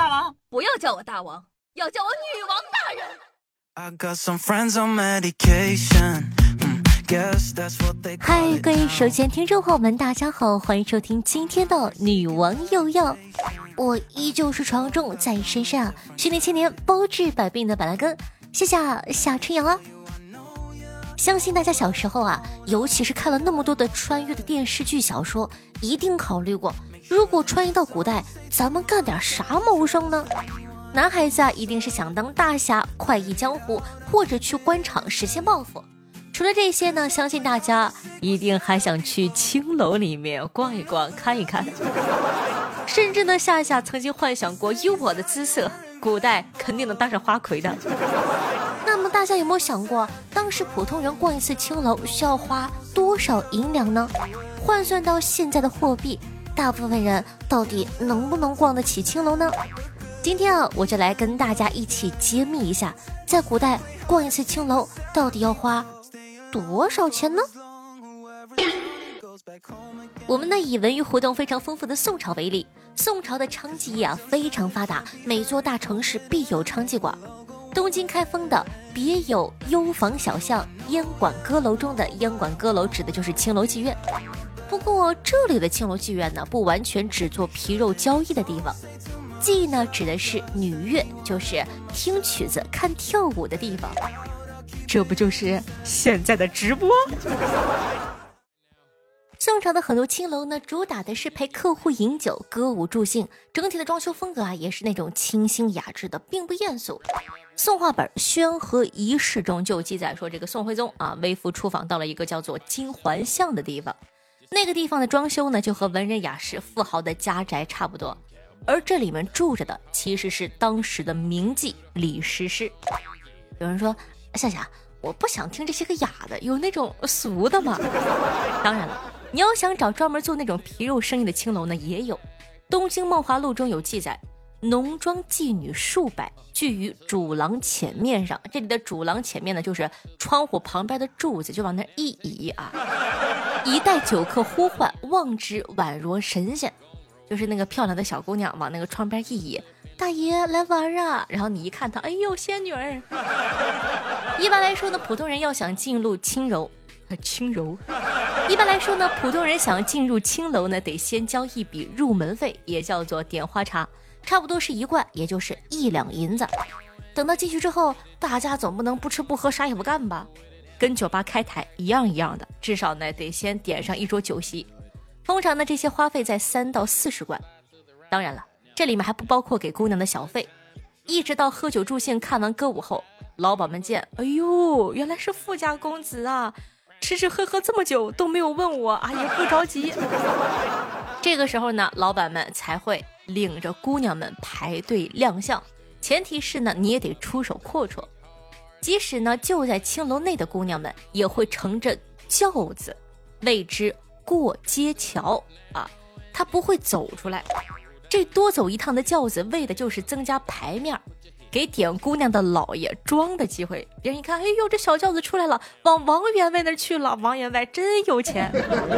大王，不要叫我大王，要叫我女王大人。嗨，各位手机听众朋友们，大家好，欢迎收听今天的女王又要。我依旧是传说中在深山啊，训练千年包治百病的板蓝根，谢谢夏春阳啊。相信大家小时候啊，尤其是看了那么多的穿越的电视剧、小说，一定考虑过，如果穿越到古代，咱们干点啥谋生呢？男孩子啊，一定是想当大侠，快意江湖，或者去官场实现抱负。除了这些呢，相信大家一定还想去青楼里面逛一逛、看一看，甚至呢，夏夏曾经幻想过，以我的姿色，古代肯定能当上花魁的。那么大家有没有想过，当时普通人逛一次青楼需要花多少银两呢？换算到现在的货币，大部分人到底能不能逛得起青楼呢？今天啊，我就来跟大家一起揭秘一下，在古代逛一次青楼到底要花多少钱呢？我们呢以文娱活动非常丰富的宋朝为例，宋朝的娼妓业啊非常发达，每座大城市必有娼妓馆。东京开封的别有幽房小巷烟馆歌楼中的烟馆歌楼，指的就是青楼妓院。不过这里的青楼妓院呢，不完全只做皮肉交易的地方，妓呢指的是女乐，就是听曲子、看跳舞的地方。这不就是现在的直播？宋朝的很多青楼呢，主打的是陪客户饮酒、歌舞助兴，整体的装修风格啊，也是那种清新雅致的，并不艳俗。宋画本《宣和遗事》中就记载说，这个宋徽宗啊，微服出访到了一个叫做金环巷的地方，那个地方的装修呢，就和文人雅士、富豪的家宅差不多，而这里面住着的其实是当时的名妓李师师。有人说，夏夏，我不想听这些个雅的，有那种俗的吗？当然了。你要想找专门做那种皮肉生意的青楼呢，也有，《东京梦华录》中有记载，浓妆妓女数百聚于主廊前面上。这里的主廊前面呢，就是窗户旁边的柱子，就往那一倚啊，一代酒客呼唤，望之宛若神仙。就是那个漂亮的小姑娘往那个窗边一倚，大爷来玩啊！然后你一看她，哎呦，仙女儿。一般来说呢，普通人要想进入青楼。青楼。一般来说呢，普通人想进入青楼呢，得先交一笔入门费，也叫做点花茶，差不多是一贯，也就是一两银子。等到进去之后，大家总不能不吃不喝啥也不干吧？跟酒吧开台一样一样的，至少呢得先点上一桌酒席。通常呢这些花费在三到四十贯。当然了，这里面还不包括给姑娘的小费。一直到喝酒助兴、看完歌舞后，老鸨们见，哎呦，原来是富家公子啊！吃吃喝喝这么久都没有问我啊，也不着急。这个时候呢，老板们才会领着姑娘们排队亮相。前提是呢，你也得出手阔绰。即使呢就在青楼内的姑娘们，也会乘着轿子，谓之过街桥啊，她不会走出来。这多走一趟的轿子，为的就是增加牌面儿。给点姑娘的老爷装的机会，别人一看，哎呦，这小轿子出来了，往王员外那儿去了。王员外真有钱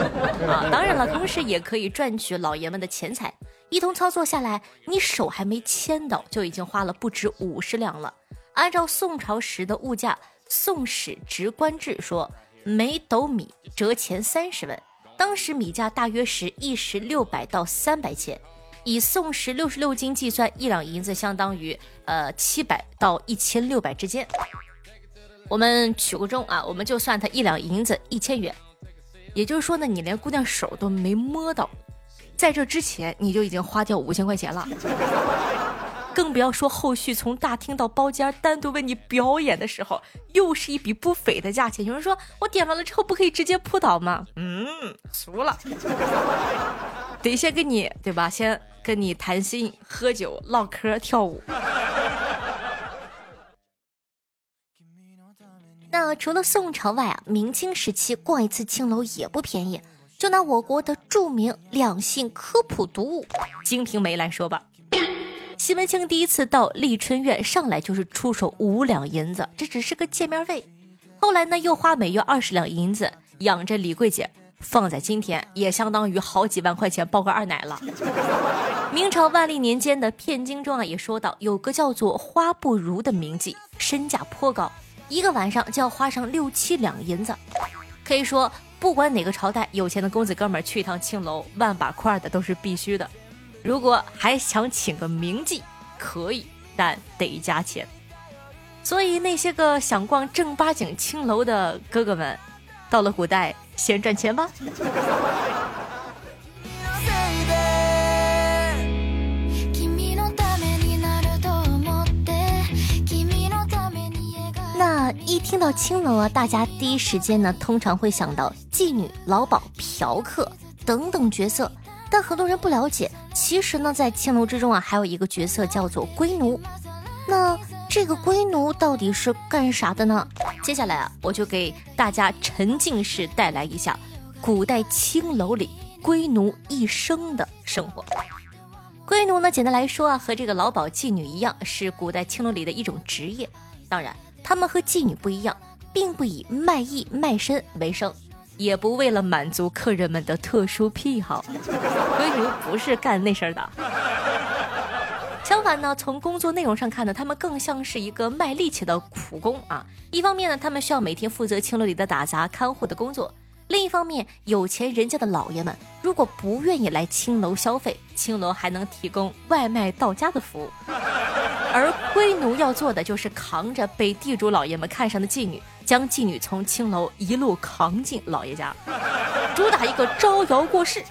啊！当然了，同时也可以赚取老爷们的钱财。一通操作下来，你手还没牵到，就已经花了不止五十两了。按照宋朝时的物价，《宋史直官志》说，每斗米折钱三十文，当时米价大约是一石六百到三百钱。以宋时六十六斤计算，一两银子相当于呃七百到一千六百之间。我们取个中啊，我们就算它一两银子一千元。也就是说呢，你连姑娘手都没摸到，在这之前你就已经花掉五千块钱了。更不要说后续从大厅到包间单独为你表演的时候，又是一笔不菲的价钱。有人说我点完了之后不可以直接扑倒吗？嗯，俗了，得先跟你对吧？先。跟你谈心、喝酒、唠嗑、跳舞。那除了宋朝外啊，明清时期逛一次青楼也不便宜。就拿我国的著名两性科普读物《金瓶梅》来说吧，西门庆第一次到丽春院，上来就是出手五两银子，这只是个见面费。后来呢，又花每月二十两银子养着李桂姐。放在今天，也相当于好几万块钱包个二奶了。明朝万历年间的《骗经》中啊也说到，有个叫做花不如的名妓，身价颇高，一个晚上就要花上六七两银子。可以说，不管哪个朝代，有钱的公子哥们去一趟青楼，万把块的都是必须的。如果还想请个名妓，可以，但得加钱。所以那些个想逛正八经青楼的哥哥们，到了古代先赚钱吧。那一听到青楼啊，大家第一时间呢，通常会想到妓女、老鸨、嫖客等等角色。但很多人不了解，其实呢，在青楼之中啊，还有一个角色叫做龟奴。那这个龟奴到底是干啥的呢？接下来啊，我就给大家沉浸式带来一下古代青楼里龟奴一生的生活。龟奴呢，简单来说啊，和这个劳鸨、妓女一样，是古代青楼里的一种职业。当然，他们和妓女不一样，并不以卖艺卖身为生，也不为了满足客人们的特殊癖好。龟奴不是干那事儿的。相反呢，从工作内容上看呢，他们更像是一个卖力气的苦工啊。一方面呢，他们需要每天负责青楼里的打杂、看护的工作；另一方面，有钱人家的老爷们如果不愿意来青楼消费，青楼还能提供外卖到家的服务。而奴要做的就是扛着被地主老爷们看上的妓女，将妓女从青楼一路扛进老爷家，主打一个招摇过市。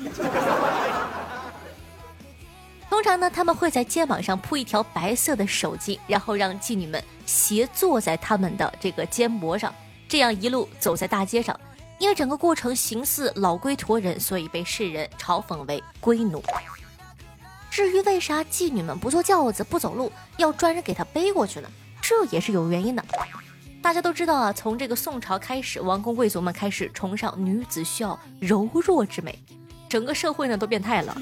通常呢，他们会在肩膀上铺一条白色的手巾，然后让妓女们斜坐在他们的这个肩膊上，这样一路走在大街上。因为整个过程形似老龟驮人，所以被世人嘲讽为龟奴。至于为啥妓女们不坐轿子不走路，要专人给她背过去呢？这也是有原因的。大家都知道啊，从这个宋朝开始，王公贵族们开始崇尚女子需要柔弱之美，整个社会呢都变态了。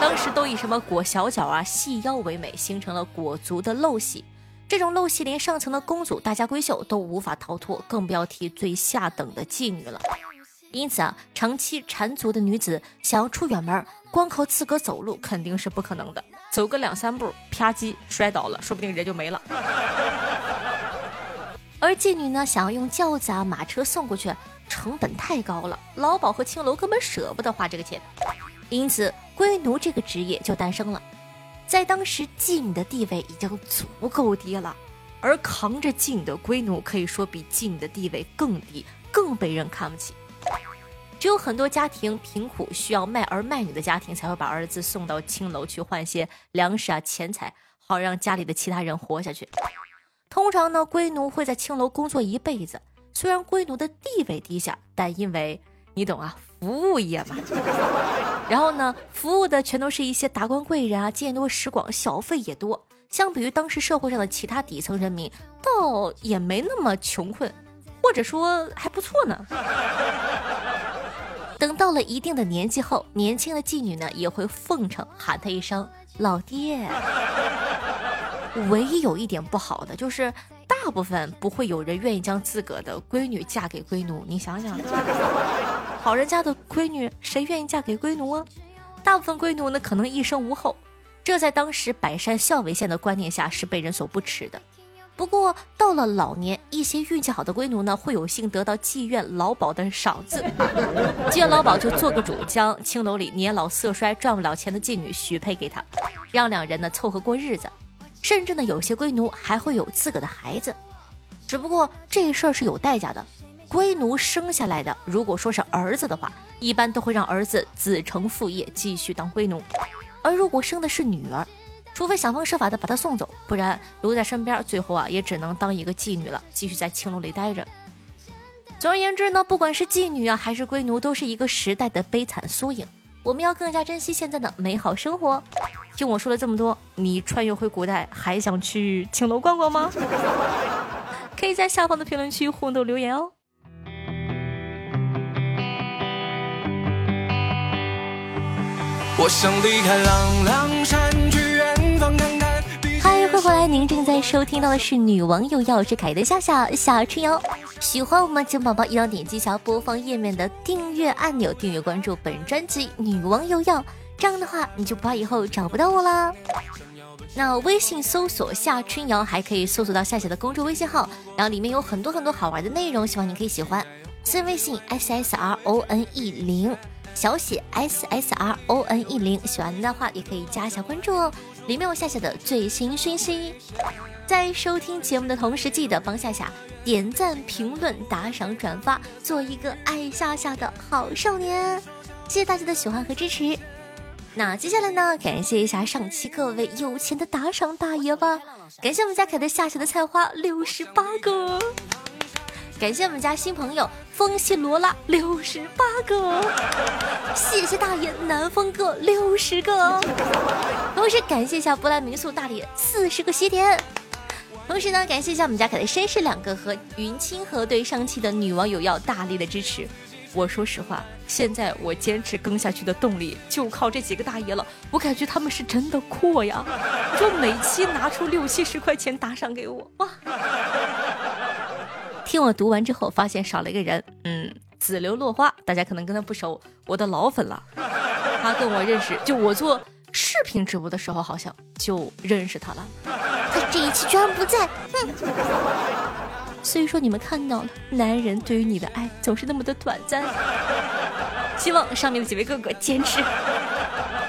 当时都以什么裹小脚啊、细腰为美，形成了裹足的陋习。这种陋习连上层的公主、大家闺秀都无法逃脱，更不要提最下等的妓女了。因此啊，长期缠足的女子想要出远门，光靠自个走路肯定是不可能的。走个两三步，啪叽摔倒了，说不定人就没了。而妓女呢，想要用轿子啊、马车送过去，成本太高了，老鸨和青楼根本舍不得花这个钱。因此，龟奴这个职业就诞生了。在当时，妓女的地位已经足够低了，而扛着妓女的龟奴可以说比妓女的地位更低，更被人看不起。只有很多家庭贫苦，需要卖儿卖女的家庭，才会把儿子送到青楼去换些粮食啊、钱财，好让家里的其他人活下去。通常呢，龟奴会在青楼工作一辈子。虽然龟奴的地位低下，但因为你懂啊，服务业嘛。然后呢，服务的全都是一些达官贵人啊，见多识广，小费也多。相比于当时社会上的其他底层人民，倒也没那么穷困，或者说还不错呢。等到了一定的年纪后，年轻的妓女呢也会奉承喊他一声老爹。唯一有一点不好的就是，大部分不会有人愿意将自个的闺女嫁给龟奴。你想想，好人家的闺女谁愿意嫁给龟奴啊？大部分龟奴呢可能一生无后，这在当时百善孝为先的观念下是被人所不齿的。不过到了老年，一些运气好的龟奴呢，会有幸得到妓院老鸨的赏赐，妓院老鸨就做个主，将青楼里年老色衰赚不了钱的妓女许配给他，让两人呢凑合过日子。甚至呢，有些龟奴还会有自个的孩子，只不过这事儿是有代价的。龟奴生下来的，如果说是儿子的话，一般都会让儿子子承父业，继续当龟奴；而如果生的是女儿，除非想方设法的把她送走，不然留在身边，最后啊也只能当一个妓女了，继续在青楼里待着。总而言之呢，不管是妓女啊还是龟奴，都是一个时代的悲惨缩影。我们要更加珍惜现在的美好生活。听我说了这么多，你穿越回古代还想去青楼逛逛吗？可以在下方的评论区互动留言哦。我想离开朗朗山，您正在收听到的是《女王又要》，是凯的夏夏夏春瑶。喜欢我们请宝宝一定要点击一下播放页面的订阅按钮，订阅关注本专辑《女王又要》。这样的话你就不怕以后找不到我啦。那微信搜索夏春瑶，还可以搜索到夏夏的公众微信号，然后里面有很多很多好玩的内容，希望你可以喜欢。私人微信 s s r o n e 零，小写 s s r o n e 零，喜欢的话也可以加一下关注哦，里面有夏夏的最新讯息。在收听节目的同时，记得帮夏夏点赞、评论、打赏、转发，做一个爱夏夏的好少年。谢谢大家的喜欢和支持。那接下来呢？感谢一下上期各位有钱的打赏大爷吧！感谢我们家凯的夏夏的菜花六十八个，感谢我们家新朋友风西罗拉六十八个，谢谢大爷南风哥六十个，同时感谢一下波兰民宿大爷四十个喜点，同时呢，感谢一下我们家凯的绅士两个和云清河对上期的女网友要大力的支持。我说实话，现在我坚持更下去的动力就靠这几个大爷了。我感觉他们是真的阔呀！说每期拿出六七十块钱打赏给我，哇！听我读完之后，发现少了一个人，嗯，紫流落花，大家可能跟他不熟，我的老粉了。他跟我认识，就我做视频直播的时候，好像就认识他了。他这一期居然不在，哼！所以说你们看到了，男人对于你的爱总是那么的短暂。希望上面的几位哥哥坚持。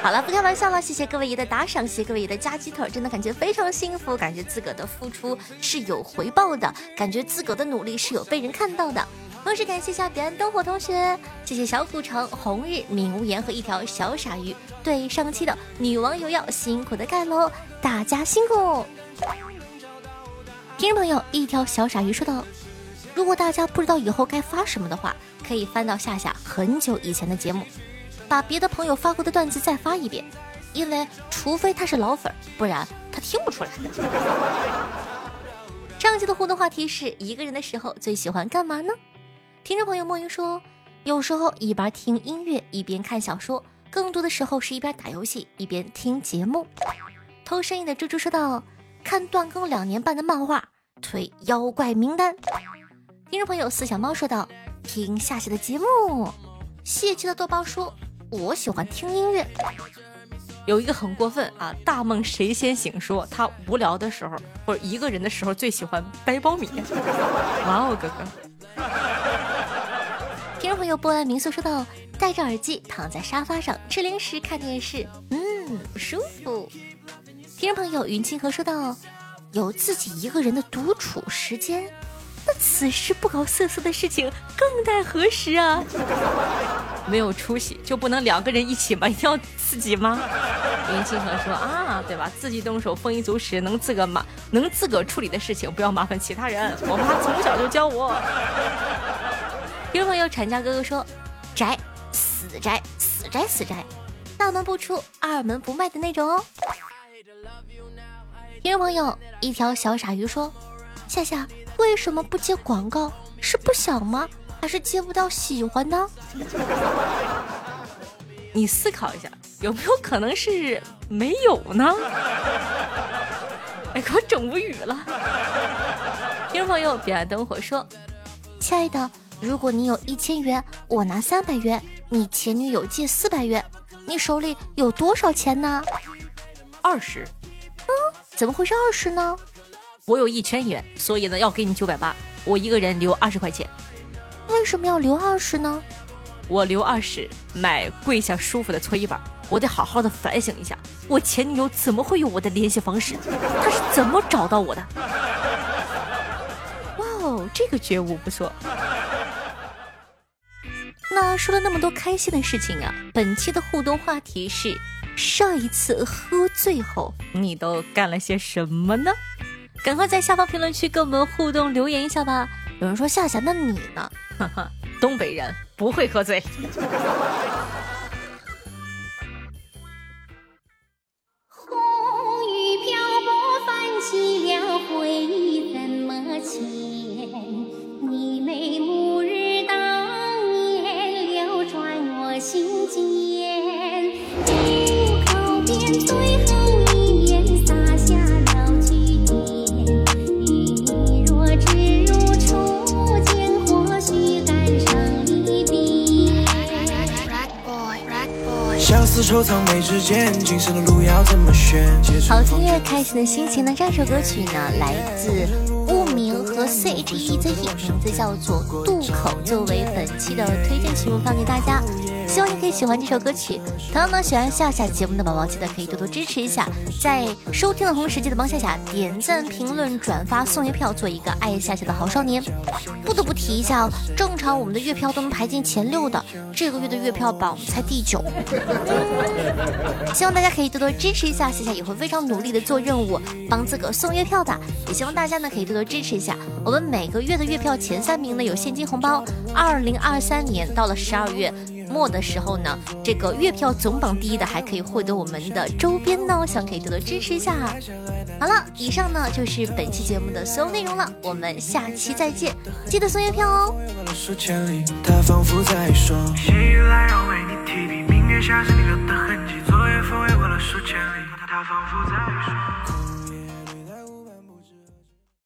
好了，不开玩笑了，谢谢各位爷的打赏，谢谢各位爷的夹鸡腿，真的感觉非常幸福，感觉自个的付出是有回报的，感觉自个的努力是有被人看到的。同时感谢一下彼岸灯火同学，谢谢小古城、红日、闵无言和一条小傻鱼对上期的女王有药辛苦的盖楼，大家辛苦。听众朋友，一条小傻鱼说道：“如果大家不知道以后该发什么的话，可以翻到夏夏很久以前的节目，把别的朋友发过的段子再发一遍，因为除非他是老粉，不然他听不出来。”上期的互动话题是一个人的时候最喜欢干嘛呢？听众朋友莫云说：“有时候一边听音乐一边看小说，更多的时候是一边打游戏一边听节目。”偷声音的猪猪说道。看断更两年半的漫画，推妖怪名单。听众朋友四小猫说道：“听下期的节目。”泄气的豆包说：“我喜欢听音乐。”有一个很过分啊！大梦谁先醒说他无聊的时候或者一个人的时候最喜欢掰苞米。哇哦，哥哥！听众朋友波兰民宿说道：“戴着耳机躺在沙发上吃零食看电视，嗯，舒服。”听众朋友云清河说道：“有自己一个人的独处时间，那此时不搞色色的事情，更待何时啊？没有出息就不能两个人一起吗？一定要自己吗？” 林清河说：“啊，对吧？自己动手，丰衣足食，能自个麻，能自个处理的事情，不要麻烦其他人。我妈从小就教我。”听众朋友产家哥哥说：“宅，死宅，死宅死宅，大门不出，二门不迈的那种哦。”听众朋友，一条小傻鱼说：“夏夏为什么不接广告？是不想吗？还是接不到喜欢的？” 你思考一下，有没有可能是没有呢？哎，给我整无语了。听众朋友，彼岸灯火说：“亲爱的，如果你有一千元，我拿三百元，你前女友借四百元，你手里有多少钱呢？”二十。嗯怎么会是二十呢？我有一千元，所以呢要给你九百八，我一个人留二十块钱。为什么要留二十呢？我留二十买跪下舒服的搓衣板。我得好好的反省一下，我前女友怎么会有我的联系方式？她是怎么找到我的？哇哦，这个觉悟不错。那说了那么多开心的事情啊，本期的互动话题是。上一次喝醉后，你都干了些什么呢？赶快在下方评论区跟我们互动留言一下吧。有人说夏夏，那你呢？东北人不会喝醉。收藏没时间，今生的路要怎么选？好听乐，开心的心情呢？这首歌曲呢，来自。和 C H E Z E，名字叫做渡口，作为本期的推荐曲目放给大家。希望你可以喜欢这首歌曲。同样呢，喜欢夏夏节目的宝宝，记得可以多多支持一下。在收听的同时，记得帮夏夏点赞、评论、转发、送月票，做一个爱夏夏的好少年。不得不提一下哦，正常我们的月票都能排进前六的，这个月的月票榜才第九。希望大家可以多多支持一下，夏夏也会非常努力的做任务，帮自个送月票的。也希望大家呢可以多多支持一下，我们每个月的月票前三名呢有现金红包。二零二三年到了十二月。末的时候呢，这个月票总榜第一的还可以获得我们的周边呢，希望可以多多支持一下。好了，以上呢就是本期节目的所有内容了，我们下期再见，记得送月票哦。他仿佛在说。